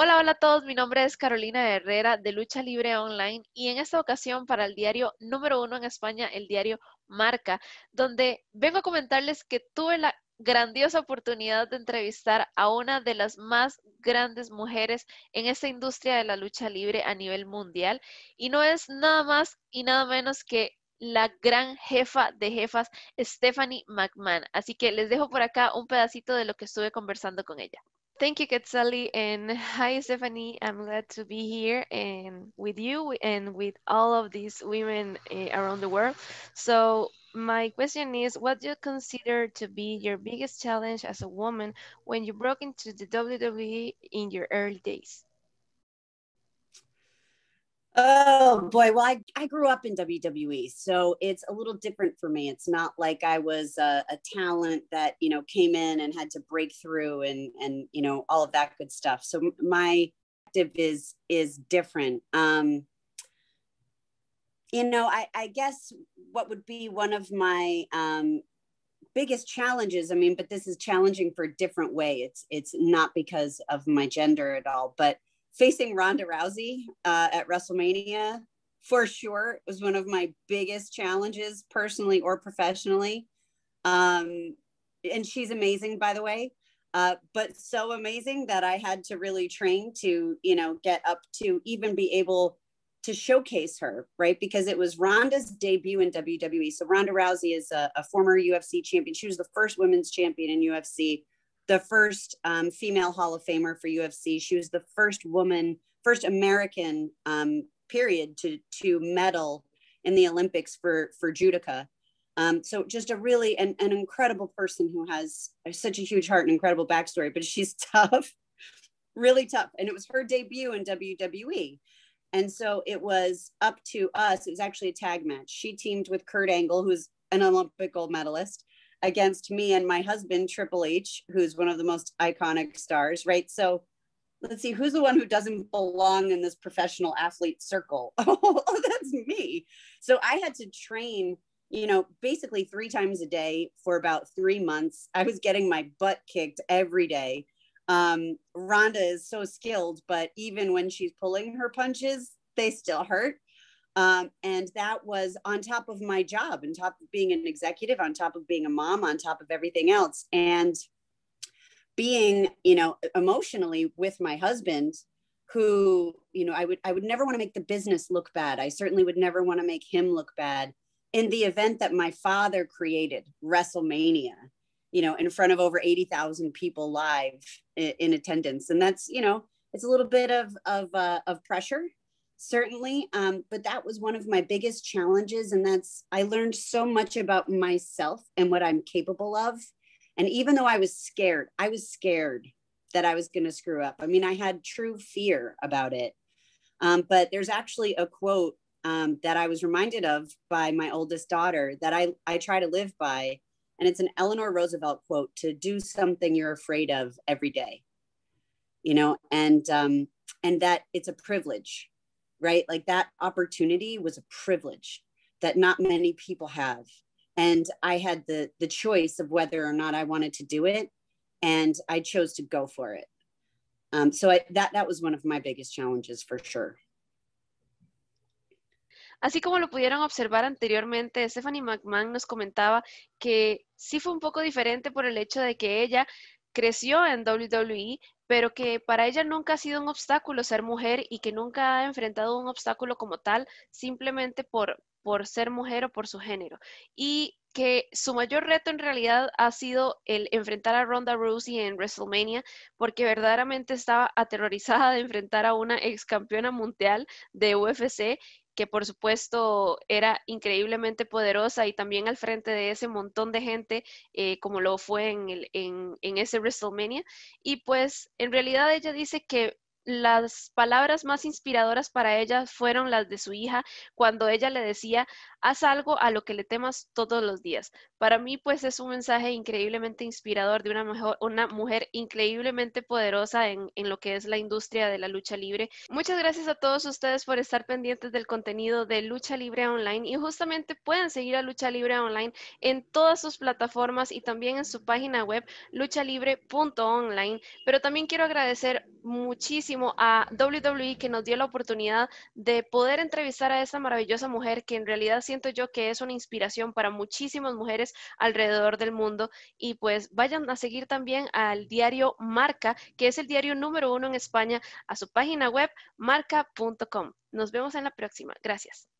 Hola, hola a todos, mi nombre es Carolina Herrera de Lucha Libre Online y en esta ocasión para el diario número uno en España, el diario Marca, donde vengo a comentarles que tuve la grandiosa oportunidad de entrevistar a una de las más grandes mujeres en esta industria de la lucha libre a nivel mundial y no es nada más y nada menos que la gran jefa de jefas, Stephanie McMahon. Así que les dejo por acá un pedacito de lo que estuve conversando con ella. Thank you, Quetzali, and hi, Stephanie. I'm glad to be here and with you and with all of these women uh, around the world. So my question is, what do you consider to be your biggest challenge as a woman when you broke into the WWE in your early days? Oh boy, well, I, I grew up in WWE, so it's a little different for me. It's not like I was a, a, talent that you know came in and had to break through and and you know all of that good stuff. So my active is is different. Um, you know, I, I guess what would be one of my um, biggest challenges. I mean, but this is challenging for a different way. It's it's not because of my gender at all, but facing Ronda Rousey uh, at WrestleMania for sure was one of my biggest challenges personally or professionally. Um, and she's amazing, by the way, uh, but so amazing that I had to really train to, you know, get up to even be able to showcase her, right? Because it was Ronda's debut in WWE. So Ronda Rousey is a, a former UFC champion. She was the first women's champion in UFC the first um, female Hall of Famer for UFC. She was the first woman, first American um, period to to medal in the Olympics for for judoka. Um, so just a really an, an incredible person who has such a huge heart and incredible backstory, but she's tough, really tough. And it was her debut in WWE. And so it was up to us. It was actually a tag match. She teamed with Kurt Angle, who's an Olympic gold medalist, against me and my husband, Triple H, who's one of the most iconic stars, right? So let's see, who's the one who doesn't belong in this professional athlete circle? Oh, that's me. So I had to train, you know, basically three times a day for about three months. I was getting my butt kicked every day. Um, Ronda is so skilled, but even when she's pulling her punches, they still hurt. Um, and that was on top of my job, on top of being an executive, on top of being a mom, on top of everything else. And being, you know, emotionally with my husband, who, you know, I would I would never want to make the business look bad. I certainly would never want to make him look bad in the event that my father created, WrestleMania, you know, in front of over 80,000 people live in, in, attendance. And that's, you know, it's a little bit of of uh, of pressure certainly um, but that was one of my biggest challenges and that's i learned so much about myself and what i'm capable of. And even though i was scared i was scared that i was going to screw up. I mean i had true fear about it. Um, but there's actually a quote um, that i was reminded of by my oldest daughter that i i try to live by and it's an eleanor roosevelt quote to do something you're afraid of every day you know? And um, and that it's a privilege right? Like that opportunity was a privilege that not many people have. And I had the the choice of whether or not I wanted to do it, and I chose to go for it. Um, so I, that that was one of my biggest challenges for sure. Así como lo pudieron observar anteriormente, Stephanie McMahon nos comentaba que sí fue un poco diferente por el hecho de que ella creció en WWE, pero que para ella nunca ha sido un obstáculo ser mujer y que nunca ha enfrentado un obstáculo como tal simplemente por, por ser mujer o por su género. Y que su mayor reto en realidad ha sido el enfrentar a Ronda Rousey en WrestleMania, porque verdaderamente estaba aterrorizada de enfrentar a una ex campeona mundial de UFC que por supuesto era increíblemente poderosa y también al frente de ese montón de gente eh, como lo fue en, el, en, en ese WrestleMania. Y pues en realidad ella dice que las palabras más inspiradoras para ella fueron las de su hija cuando ella le decía, haz algo a lo que le temas todos los días. Para mí, pues es un mensaje increíblemente inspirador de una, mejor, una mujer increíblemente poderosa en, en, lo que es la industria de la lucha libre. Muchas gracias a todos ustedes por estar pendientes del contenido de Lucha Libre Online y justamente pueden seguir a Lucha Libre Online en todas sus plataformas y también en su página web luchalibre.online. Pero también quiero agradecer muchísimo a WWE que nos dio la oportunidad de poder entrevistar a esta maravillosa mujer que en realidad siento yo que es una inspiración para muchísimas mujeres alrededor del mundo. Y pues vayan a seguir también al diario Marca, que es el diario número uno en España, a su página web marca.com. Nos vemos en la próxima. Gracias.